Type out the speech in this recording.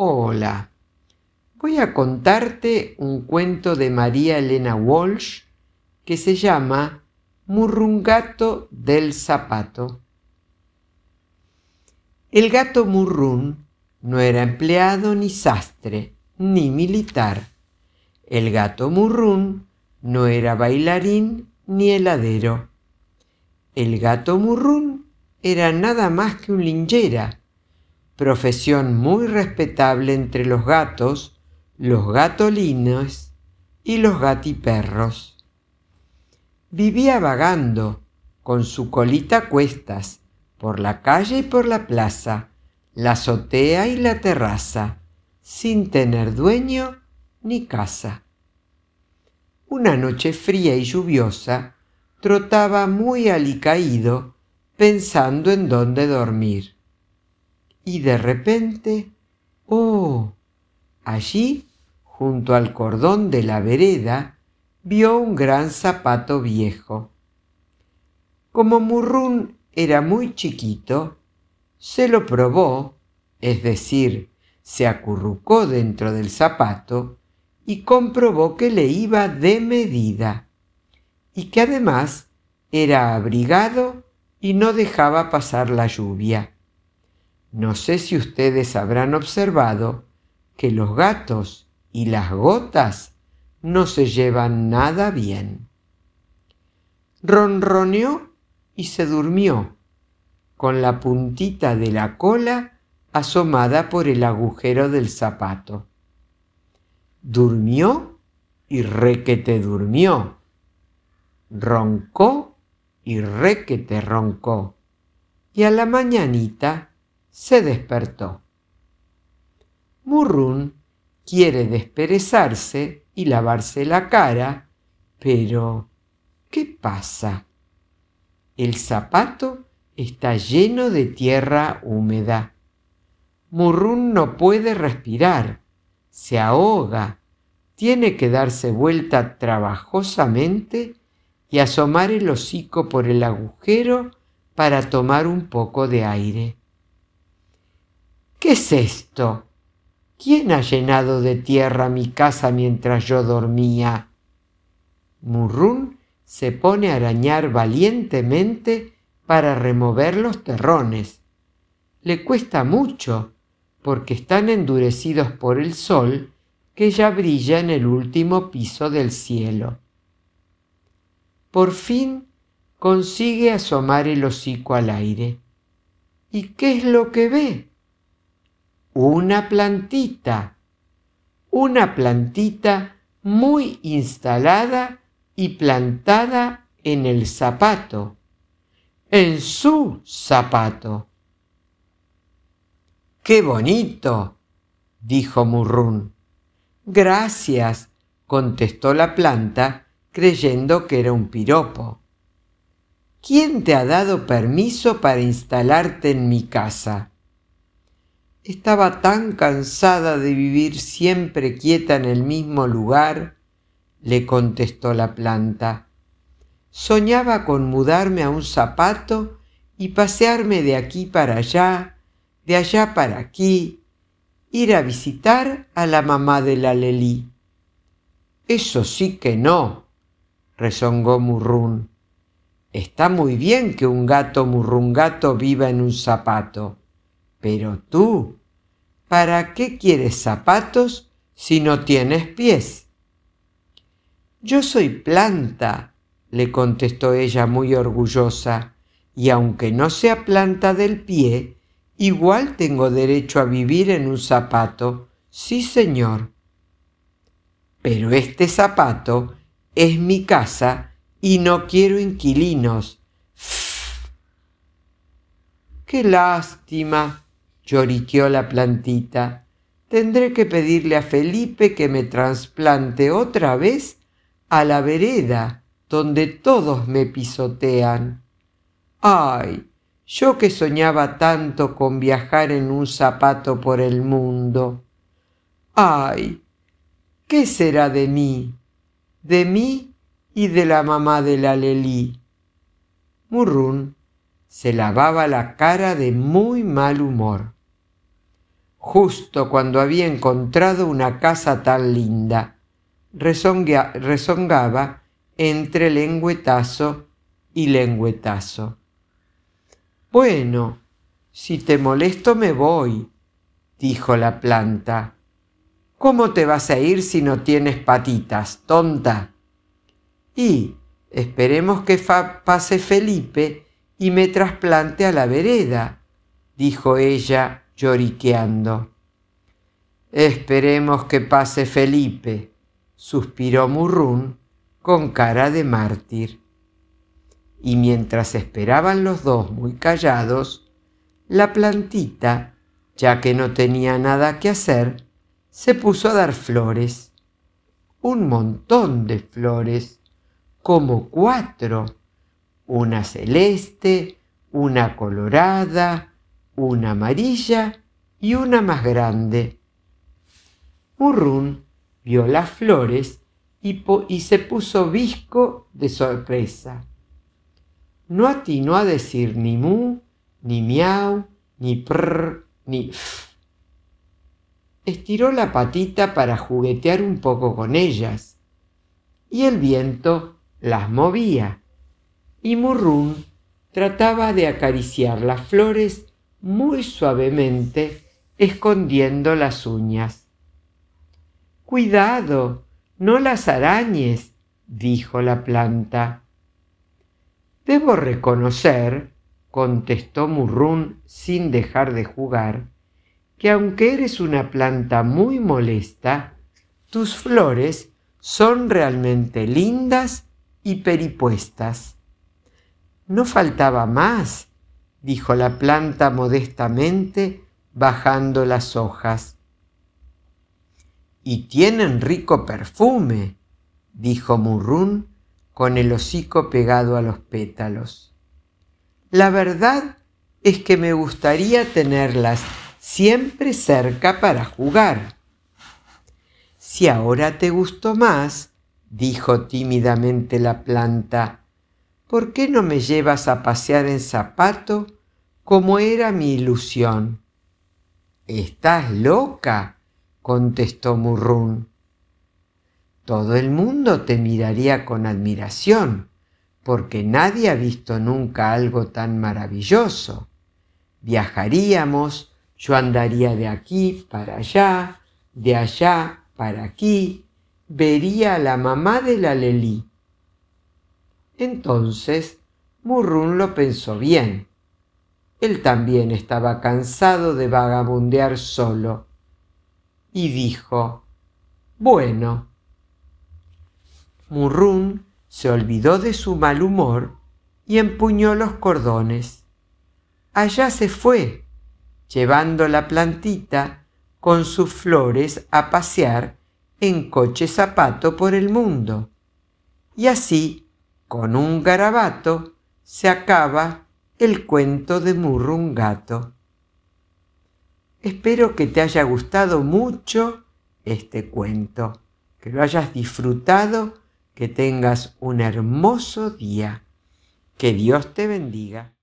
Hola, voy a contarte un cuento de María Elena Walsh que se llama Murrungato del zapato. El gato Murrún no era empleado ni sastre, ni militar. El gato Murrún no era bailarín ni heladero. El gato Murrún era nada más que un linchera, profesión muy respetable entre los gatos, los gatolines y los gatiperros. Vivía vagando, con su colita a cuestas, por la calle y por la plaza, la azotea y la terraza, sin tener dueño ni casa. Una noche fría y lluviosa, trotaba muy alicaído, pensando en dónde dormir. Y de repente, ¡oh! Allí, junto al cordón de la vereda, vio un gran zapato viejo. Como Murrún era muy chiquito, se lo probó, es decir, se acurrucó dentro del zapato y comprobó que le iba de medida y que además era abrigado y no dejaba pasar la lluvia. No sé si ustedes habrán observado que los gatos y las gotas no se llevan nada bien. Ronroneó y se durmió, con la puntita de la cola asomada por el agujero del zapato. Durmió y requete durmió. Roncó y requete roncó. Y a la mañanita se despertó. Murrún quiere desperezarse y lavarse la cara, pero ¿qué pasa? El zapato está lleno de tierra húmeda. Murrún no puede respirar, se ahoga, tiene que darse vuelta trabajosamente y asomar el hocico por el agujero para tomar un poco de aire. ¿Qué es esto? ¿Quién ha llenado de tierra mi casa mientras yo dormía? Murrún se pone a arañar valientemente para remover los terrones. Le cuesta mucho, porque están endurecidos por el sol que ya brilla en el último piso del cielo. Por fin consigue asomar el hocico al aire. ¿Y qué es lo que ve? Una plantita, una plantita muy instalada y plantada en el zapato, en su zapato. ¡Qué bonito! dijo Murrún. Gracias, contestó la planta, creyendo que era un piropo. ¿Quién te ha dado permiso para instalarte en mi casa? Estaba tan cansada de vivir siempre quieta en el mismo lugar le contestó la planta. Soñaba con mudarme a un zapato y pasearme de aquí para allá, de allá para aquí, ir a visitar a la mamá de la Lelí. Eso sí que no, rezongó Murrún. Está muy bien que un gato murrungato viva en un zapato, pero tú, ¿para qué quieres zapatos si no tienes pies? Yo soy planta, le contestó ella muy orgullosa, y aunque no sea planta del pie, igual tengo derecho a vivir en un zapato. Sí, señor. Pero este zapato es mi casa y no quiero inquilinos. ¡Qué lástima! Lloriqueó la plantita. Tendré que pedirle a Felipe que me trasplante otra vez a la vereda donde todos me pisotean. Ay, yo que soñaba tanto con viajar en un zapato por el mundo. Ay, ¿qué será de mí? De mí y de la mamá de la Lelí. Murrún se lavaba la cara de muy mal humor. Justo cuando había encontrado una casa tan linda. rezongaba entre lengüetazo y lengüetazo. Bueno, si te molesto me voy, dijo la planta. ¿Cómo te vas a ir si no tienes patitas, tonta? Y esperemos que pase Felipe y me trasplante a la vereda, dijo ella lloriqueando. Esperemos que pase Felipe, suspiró Murrún con cara de mártir. Y mientras esperaban los dos muy callados, la plantita, ya que no tenía nada que hacer, se puso a dar flores. Un montón de flores, como cuatro, una celeste, una colorada, una amarilla y una más grande. Murrún vio las flores y, se puso visco de sorpresa. No atinó a decir ni mu, ni miau, ni prr, ni f. Estiró la patita para juguetear un poco con ellas, y el viento las movía, y Murrún trataba de acariciar las flores muy suavemente, escondiendo las uñas. Cuidado, no las arañes, dijo la planta. Debo reconocer, contestó Murrún sin dejar de jugar, que aunque eres una planta muy molesta, tus flores son realmente lindas y peripuestas. No faltaba más, dijo la planta modestamente, bajando las hojas. Y tienen rico perfume, dijo Murrún con el hocico pegado a los pétalos. La verdad es que me gustaría tenerlas siempre cerca para jugar. Si ahora te gustó más, dijo tímidamente la planta, ¿por qué no me llevas a pasear en zapato como era mi ilusión? Estás loca, contestó Murrún. Todo el mundo te miraría con admiración, porque nadie ha visto nunca algo tan maravilloso. Viajaríamos, yo andaría de aquí para allá, de allá para aquí, vería a la mamá de la Lelí. Entonces Murrún lo pensó bien. Él también estaba cansado de vagabundear solo y dijo, bueno. Murrún se olvidó de su mal humor y empuñó los cordones. Allá se fue, llevando la plantita con sus flores a pasear en coche zapato por el mundo. Y así con un garabato se acaba el cuento de Murrungato. Espero que te haya gustado mucho este cuento, que lo hayas disfrutado, que tengas un hermoso día. Que Dios te bendiga.